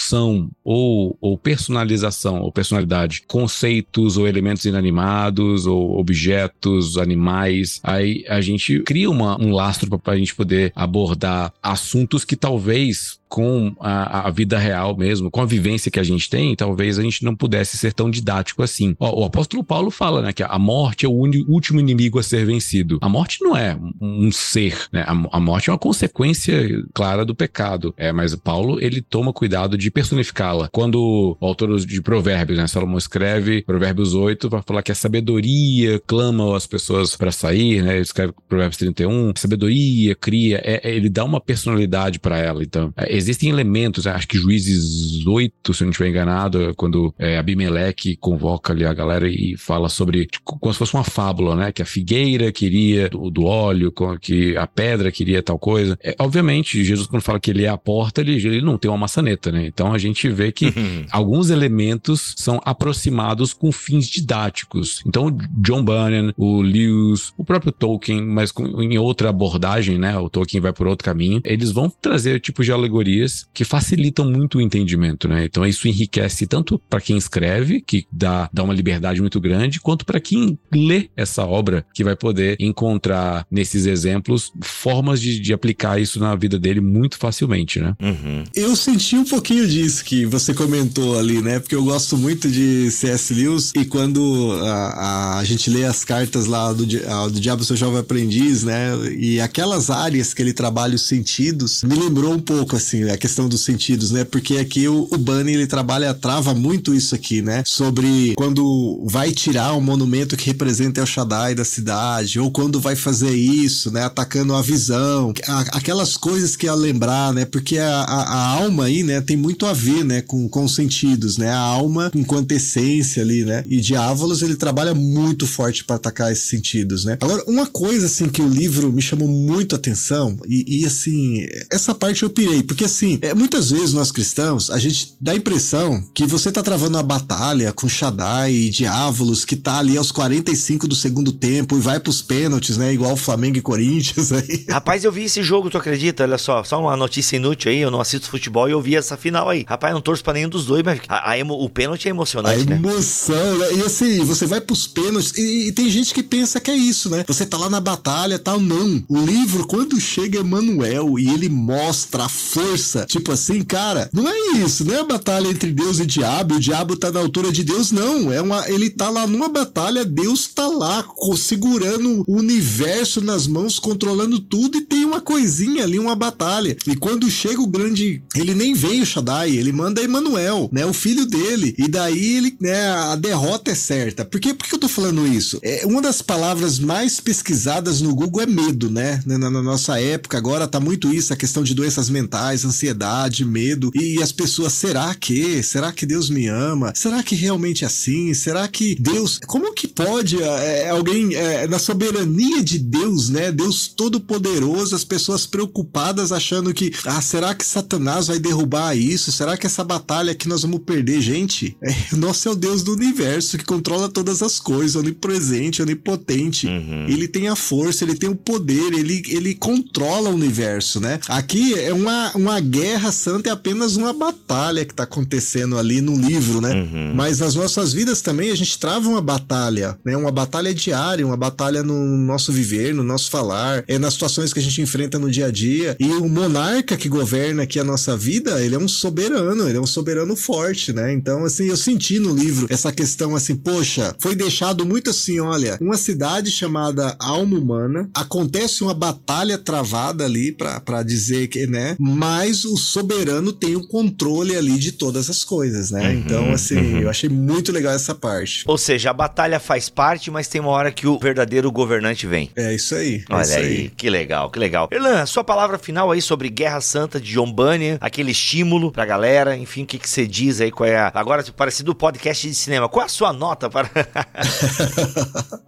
função ou, ou personalização ou personalidade, conceitos ou elementos inanimados ou objetos, animais, aí a gente cria uma, um lastro para a gente poder abordar assuntos que talvez com a, a, vida real mesmo, com a vivência que a gente tem, talvez a gente não pudesse ser tão didático assim. O, apóstolo Paulo fala, né, que a morte é o último inimigo a ser vencido. A morte não é um, um ser, né? A, a, morte é uma consequência clara do pecado. É, mas Paulo, ele toma cuidado de personificá-la. Quando o autor de Provérbios, né, Salomão escreve Provérbios 8, vai falar que a sabedoria clama as pessoas para sair, né? Ele escreve Provérbios 31, sabedoria cria, é, é, ele dá uma personalidade para ela. Então, é, existem elementos, acho que Juízes 8, se eu não estiver enganado, quando é, Abimeleque convoca ali a galera e fala sobre, tipo, como se fosse uma fábula, né? Que a figueira queria do, do óleo, que a pedra queria tal coisa. É, obviamente, Jesus, quando fala que ele é a porta, ele, ele não tem uma maçaneta, né? Então a gente vê que uhum. alguns elementos são aproximados com fins didáticos. Então, John Bunyan, o Lewis, o próprio Tolkien, mas com, em outra abordagem, né? O Tolkien vai por outro caminho. Eles vão trazer tipos de alegoria categorias que facilitam muito o entendimento, né? Então isso enriquece tanto para quem escreve, que dá, dá uma liberdade muito grande, quanto para quem lê essa obra, que vai poder encontrar nesses exemplos formas de, de aplicar isso na vida dele muito facilmente, né? Uhum. Eu senti um pouquinho disso que você comentou ali, né? Porque eu gosto muito de C.S. Lewis e quando a, a, a gente lê as cartas lá do, a, do Diabo Seu Jovem Aprendiz, né? E aquelas áreas que ele trabalha os sentidos, me lembrou um pouco assim assim, a questão dos sentidos, né? Porque aqui o, o Bunny, ele trabalha, trava muito isso aqui, né? Sobre quando vai tirar um monumento que representa El Shaddai da cidade, ou quando vai fazer isso, né? Atacando a visão, aquelas coisas que a lembrar, né? Porque a, a, a, alma aí, né, tem muito a ver, né, com, com os sentidos, né? A alma enquanto essência ali, né? E Diávolos, ele trabalha muito forte para atacar esses sentidos, né? Agora, uma coisa, assim, que o livro me chamou muito a atenção, e, e assim, essa parte eu pirei, porque assim, é, muitas vezes nós cristãos, a gente dá a impressão que você tá travando uma batalha com Shaddai e Diávolos que tá ali aos 45 do segundo tempo e vai pros pênaltis, né? Igual Flamengo e Corinthians aí. Rapaz, eu vi esse jogo, tu acredita? Olha só, só uma notícia inútil aí, eu não assisto futebol e eu vi essa final aí. Rapaz, não torço pra nenhum dos dois, mas a, a emo, o pênalti é emocionante, a né? emoção, né? E assim, você vai pros pênaltis e, e, tem gente que pensa que é isso, né? Você tá lá na batalha tal, não. O livro, quando chega Emanuel e ele mostra a força força. Tipo assim, cara, não é isso, é a batalha entre Deus e diabo, o diabo tá na altura de Deus, não. É uma, ele tá lá numa batalha, Deus tá lá segurando o universo nas mãos, controlando tudo e tem uma coisinha ali, uma batalha. E quando chega o grande, ele nem vem o Shaddai, ele manda Emanuel, né, o filho dele. E daí ele, né, a derrota é certa. Por que, por que eu tô falando isso? É uma das palavras mais pesquisadas no Google é medo, né? Na, na nossa época agora tá muito isso, a questão de doenças mentais, ansiedade, medo. E as pessoas, será que? Será que Deus me ama? Será que realmente é assim? Será que Deus. Como que pode é, alguém, é, na soberania de Deus, né? Deus Todo-Poderoso, as pessoas preocupadas achando que, ah, será que Satanás vai derrubar isso? Será que essa batalha que nós vamos perder? Gente, é, nosso é o Deus do universo que controla todas as coisas, onipresente, onipotente. Uhum. Ele tem a força, ele tem o poder, ele, ele controla o universo, né? Aqui é uma, uma uma guerra santa é apenas uma batalha que está acontecendo ali no livro, né? Uhum. Mas nas nossas vidas também a gente trava uma batalha, né? Uma batalha diária, uma batalha no nosso viver, no nosso falar, é nas situações que a gente enfrenta no dia a dia. E o monarca que governa aqui a nossa vida, ele é um soberano, ele é um soberano forte, né? Então, assim, eu senti no livro essa questão assim, poxa, foi deixado muito assim, olha, uma cidade chamada Alma Humana, acontece uma batalha travada ali para dizer que, né? Mas mas o soberano tem o controle ali de todas as coisas, né? Uhum, então, assim, uhum. eu achei muito legal essa parte. Ou seja, a batalha faz parte, mas tem uma hora que o verdadeiro governante vem. É isso aí. é Olha isso aí, que legal, que legal. Erlan, sua palavra final aí sobre Guerra Santa de John Bunyan, aquele estímulo pra galera, enfim, o que que você diz aí, qual é a... Agora, parecido podcast de cinema, qual é a sua nota para...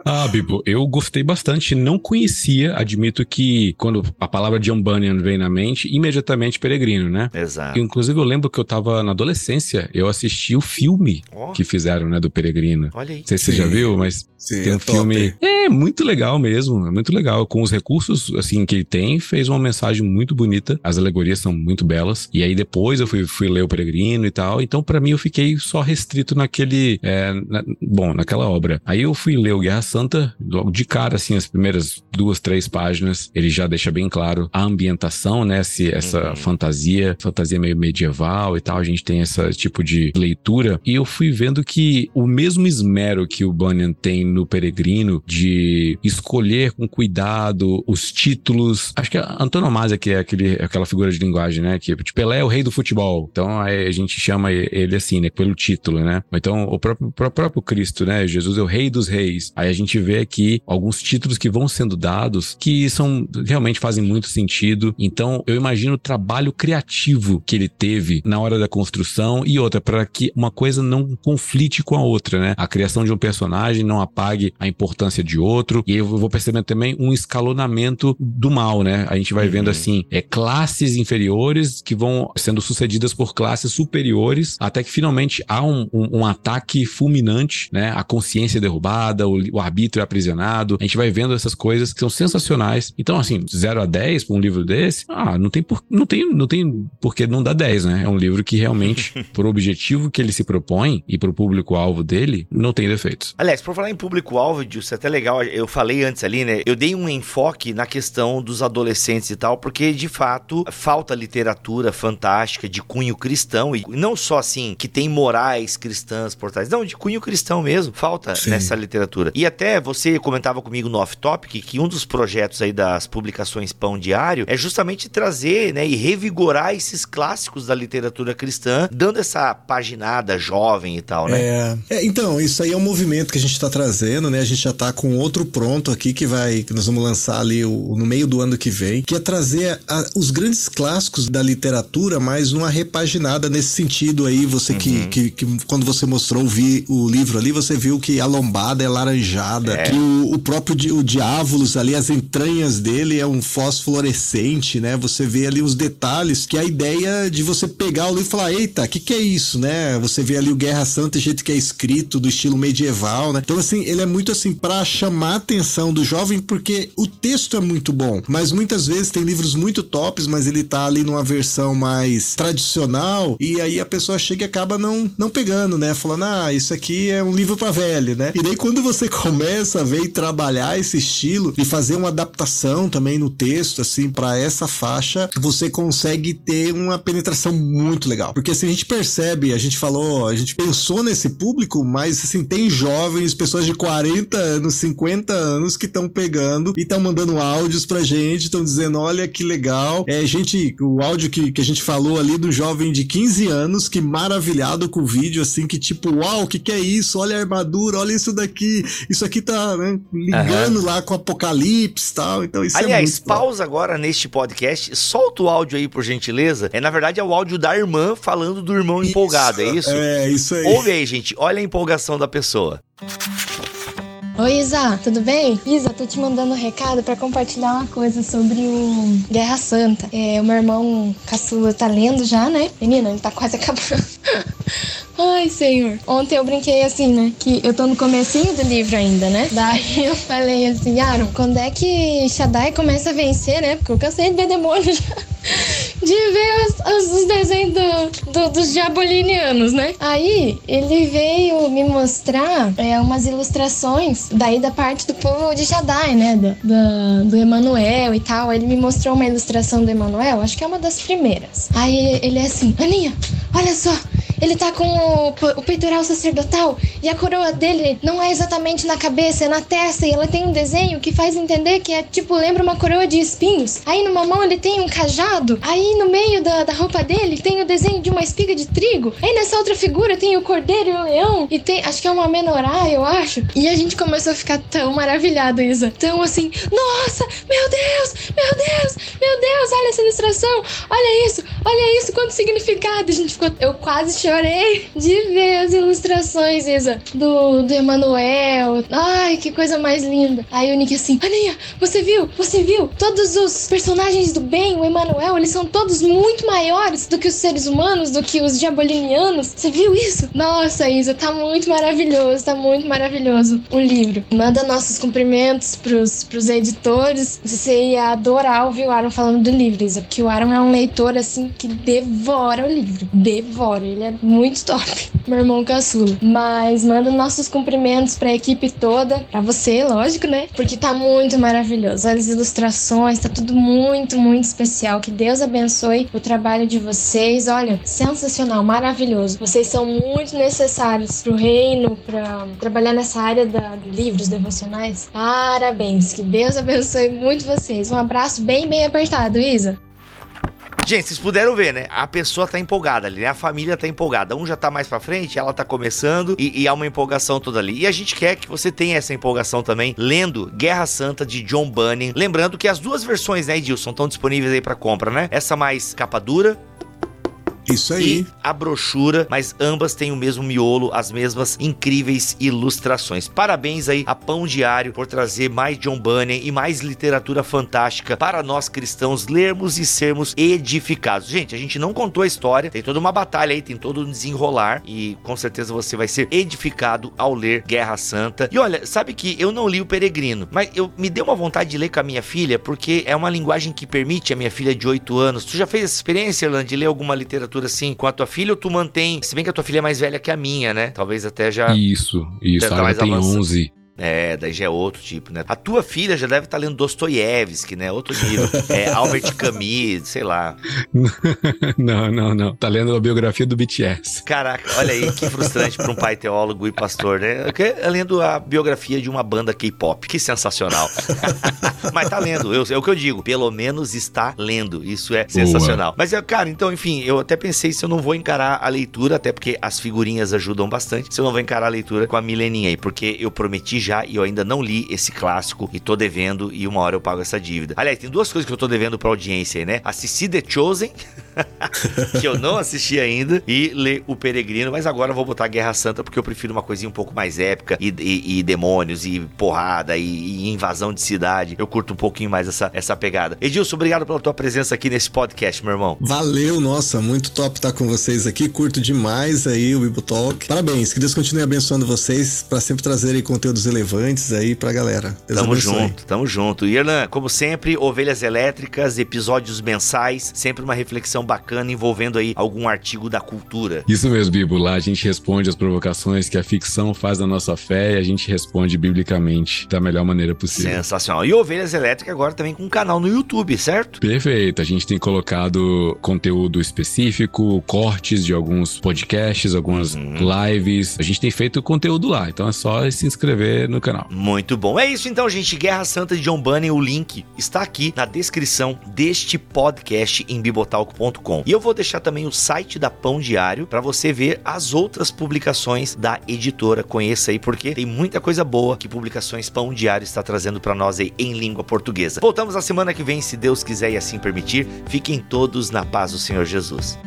Ah, Bibo, eu gostei bastante. Não conhecia, admito que quando a palavra John Bunyan vem na mente, imediatamente peregrino, né? Exato. Inclusive, eu lembro que eu tava na adolescência, eu assisti o filme Ó, que fizeram, né, do Peregrino. olha aí. Não sei se você já viu, mas Sim, tem é um top. filme. É, muito legal mesmo. É muito legal. Com os recursos, assim, que ele tem, fez uma mensagem muito bonita. As alegorias são muito belas. E aí depois eu fui, fui ler o Peregrino e tal. Então, pra mim, eu fiquei só restrito naquele. é, na- bom, naquela obra. Aí eu fui ler o Guerra Santa, logo de cara, assim, as primeiras duas, três páginas, ele já deixa bem claro a ambientação, né? Se, essa Uhum. Fantasia, fantasia meio medieval e tal. A gente tem esse tipo de leitura. E eu fui vendo que o mesmo esmero que o Bunyan tem no Peregrino de escolher com cuidado os títulos. Acho que a antonomasia que é aquele, aquela figura de linguagem, né? Que tipo, Pelé é o rei do futebol. Então a gente chama ele assim, né? Pelo título, né? Então o próprio, o próprio Cristo, né? Jesus é o rei dos reis. Aí a gente vê aqui alguns títulos que vão sendo dados que são realmente fazem muito sentido. Então eu imagino o trabalho criativo que ele teve na hora da construção e outra para que uma coisa não conflite com a outra, né? A criação de um personagem não apague a importância de outro. E eu vou percebendo também um escalonamento do mal, né? A gente vai Uhum. vendo assim, é classes inferiores que vão sendo sucedidas por classes superiores, até que finalmente há um, um- um ataque fulminante, né? A consciência é derrubada, o, o arbítrio é aprisionado. A gente vai vendo essas coisas que são sensacionais. Então, assim, 0 a 10 para um livro desse, ah, não tem por, não tem, não tem por que não dar 10, né? É um livro que realmente, por objetivo que ele se propõe e pro público-alvo dele, não tem defeitos. Aliás, por falar em público-alvo, Dilson, é até legal, eu falei antes ali, né? Eu dei um enfoque na questão dos adolescentes e tal, porque de fato falta literatura fantástica de cunho cristão, e não só assim, que tem morais cristãs por trás, não, de cunho cristão mesmo, falta Sim. nessa literatura. E até você comentava comigo no off-topic que um dos projetos aí das publicações Pão Diário é justamente trazer, né, e revigorar esses clássicos da literatura cristã, dando essa paginada jovem e tal, né? É, é, então, isso aí é um movimento que a gente está trazendo, né? A gente já tá com outro pronto aqui que vai, que nós vamos lançar ali o- no meio do ano que vem, que é trazer a- os grandes clássicos da literatura, mas uma repaginada nesse sentido aí. Você que, que, que quando você mostrou vi- o livro ali, você viu que a lombada é laranjada, É. que o, o próprio o Diávolos ali, as entranhas dele é um fosforescente, né? Você vê ali os detalhes, que é a ideia de você pegar o livro e falar, eita, o que, que é isso, né? Você vê ali o Guerra Santa, o jeito que é escrito, do estilo medieval, né? Então, assim, ele é muito assim para chamar a atenção do jovem, porque o texto é muito bom, mas muitas vezes tem livros muito tops, mas ele tá ali numa versão mais tradicional, e aí a pessoa chega e acaba não, não pegando, né? Falando, ah, isso aqui é um livro para velho, né? E daí quando você começa a ver e trabalhar esse estilo e fazer uma adaptação também no texto, assim, para essa faixa, você consegue ter uma penetração muito legal. Porque assim, a gente percebe, a gente falou, a gente pensou nesse público, mas assim, tem jovens, pessoas de 40 anos, 50 anos que estão pegando e estão mandando áudios pra gente, estão dizendo, olha que legal. É, gente, o áudio que, que a gente falou ali do jovem de 15 anos, que maravilhado com o vídeo, assim, que tipo, uau, o que que é isso? Olha a armadura, olha isso daqui, isso aqui tá, né, ligando lá com o Apocalipse e tal, então isso é Aliás, muito top. pausa agora neste podcast, solta o áudio aí, por gentileza. É, na verdade, é o áudio da irmã falando do irmão empolgado, é isso? É, isso aí. Ouve aí, gente. Olha a empolgação da pessoa. Oi, Isa, tudo bem? Isa, tô te mandando um recado pra compartilhar uma coisa sobre o Guerra Santa. É, o meu irmão caçula tá lendo já, né? Menina, ele tá quase acabando. Ai, senhor. Ontem eu brinquei assim, né? Que eu tô no comecinho do livro ainda, né? Daí eu falei assim, Aaron, quando é que Shaddai começa a vencer, né? Porque eu cansei de ver demônio já. De ver os, os- os desenhos do- do- dos diabolinianos, né? Aí ele veio me mostrar é, umas ilustrações daí da parte do povo de Shaddai, né? Do, da- do Emanuel e tal. Ele me mostrou uma ilustração do Emanuel, acho que é uma das primeiras. Aí ele é assim, Aninha, olha só, ele tá com o, o peitoral sacerdotal e a coroa dele não é exatamente na cabeça, é na testa e ela tem um desenho que faz entender que é tipo, lembra uma coroa de espinhos. Aí numa mão ele tem um cajado, aí no meio da, da roupa dele tem o desenho de uma espiga de trigo. Aí nessa outra figura tem o cordeiro e o leão e tem, acho que é uma menorá, eu acho. E a gente começou a ficar tão maravilhado, Isa. Tão assim, nossa, meu Deus, meu Deus, meu Deus, olha essa ilustração, olha isso, olha isso, quanto significado. A gente ficou, eu quase chorei de ver as ilustrações, Isa, do, do Emanuel. Ai, que coisa mais linda. Aí o Nick assim, Aninha, você viu? Você viu? Todos os personagens do bem, o Emanuel, eles são todos muito maiores do que os seres humanos, do que os diabolinianos. Você viu isso? Nossa, Isa, tá muito maravilhoso, tá muito maravilhoso o livro. Manda nossos cumprimentos pros, pros editores. Você ia adorar ouvir o Aaron falando do livro, Isa, porque o Aaron é um leitor, assim, que devora o livro. Devora, ele é muito top. Meu irmão caçula. Mas manda nossos cumprimentos pra equipe toda, pra você, lógico, né? Porque tá muito maravilhoso. As ilustrações, tá tudo muito, muito especial. Que Deus abençoe o trabalho de vocês. Olha, sensacional, maravilhoso. Vocês são muito necessários pro reino, pra trabalhar nessa área da, de livros devocionais. Parabéns, que Deus abençoe muito vocês. Um abraço bem, bem apertado, Isa. Gente, vocês puderam ver, né? A pessoa tá empolgada ali, né? A família tá empolgada. Um já tá mais pra frente, ela tá começando e, e há uma empolgação toda ali. E a gente quer que você tenha essa empolgação também lendo Guerra Santa de John Bunyan. Lembrando que as duas versões, né, Edilson, estão disponíveis aí para compra, né? Essa mais capa dura isso aí. E a brochura, mas ambas têm o mesmo miolo, as mesmas incríveis ilustrações. Parabéns aí a Pão Diário por trazer mais John Bunyan e mais literatura fantástica para nós cristãos lermos e sermos edificados. Gente, a gente não contou a história, tem toda uma batalha aí, tem todo um desenrolar e com certeza você vai ser edificado ao ler Guerra Santa. E olha, sabe que eu não li o Peregrino, mas eu me deu uma vontade de ler com a minha filha porque é uma linguagem que permite a minha filha de 8 anos. Tu já fez essa experiência, Irlanda, de ler alguma literatura assim com a tua filha ou tu mantém, se bem que a tua filha é mais velha que a minha, né? Talvez até já Isso, isso, tá ela tem avançada. 11. É, daí já é outro tipo, né? A tua filha já deve estar lendo Dostoiévski, né? Outro nível. É, Albert Camus, sei lá. não, não, não. Tá lendo a biografia do BTS. Caraca, olha aí que frustrante para um pai teólogo e pastor, né? É lendo a biografia de uma banda K-pop. Que sensacional. Mas tá lendo, eu, é o que eu digo. Pelo menos está lendo. Isso é sensacional. Mas, é, cara, então, enfim, eu até pensei se eu não vou encarar a leitura, até porque as figurinhas ajudam bastante, se eu não vou encarar a leitura com a Mileninha aí, porque eu prometi já e eu ainda não li esse clássico e tô devendo e uma hora eu pago essa dívida. Aliás, tem duas coisas que eu tô devendo pra audiência aí, né? Assistir The Chosen, que eu não assisti ainda, e ler O Peregrino, mas agora eu vou botar Guerra Santa porque eu prefiro uma coisinha um pouco mais épica e, e- e demônios e porrada e, e invasão de cidade. Eu curto um pouquinho mais essa, essa pegada. Edilson, obrigado pela tua presença aqui nesse podcast, meu irmão. Valeu, nossa, muito top estar com vocês aqui. Curto demais aí o Bibo Talk. Parabéns, que Deus continue abençoando vocês para sempre trazerem conteúdos relevantes aí pra galera. Deus Tamo abençoe. junto, tamo junto. E Erlan, como sempre, Ovelhas Elétricas, episódios mensais, sempre uma reflexão bacana envolvendo aí algum artigo da cultura. Isso mesmo, Bibo. Lá a gente responde as provocações que a ficção faz da nossa fé e a gente responde biblicamente da melhor maneira possível. Sensacional. E Ovelhas Elétricas agora também com um canal no YouTube, certo? Perfeito. A gente tem colocado conteúdo específico, cortes de alguns podcasts, algumas Uhum. lives. A gente tem feito conteúdo lá, então é só se inscrever no canal. Muito bom. É isso então, gente. Guerra Santa de John Bunyan, o link está aqui na descrição deste podcast em bibotalco.com. E eu vou deixar também o site da Pão Diário para você ver as outras publicações da editora. Conheça aí porque tem muita coisa boa que Publicações Pão Diário está trazendo para nós aí em língua portuguesa. Voltamos na semana que vem, se Deus quiser e assim permitir. Fiquem todos na paz do Senhor Jesus.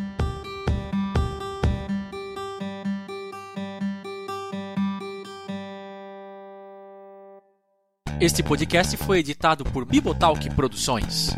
Este podcast foi editado por Bibotalk Produções.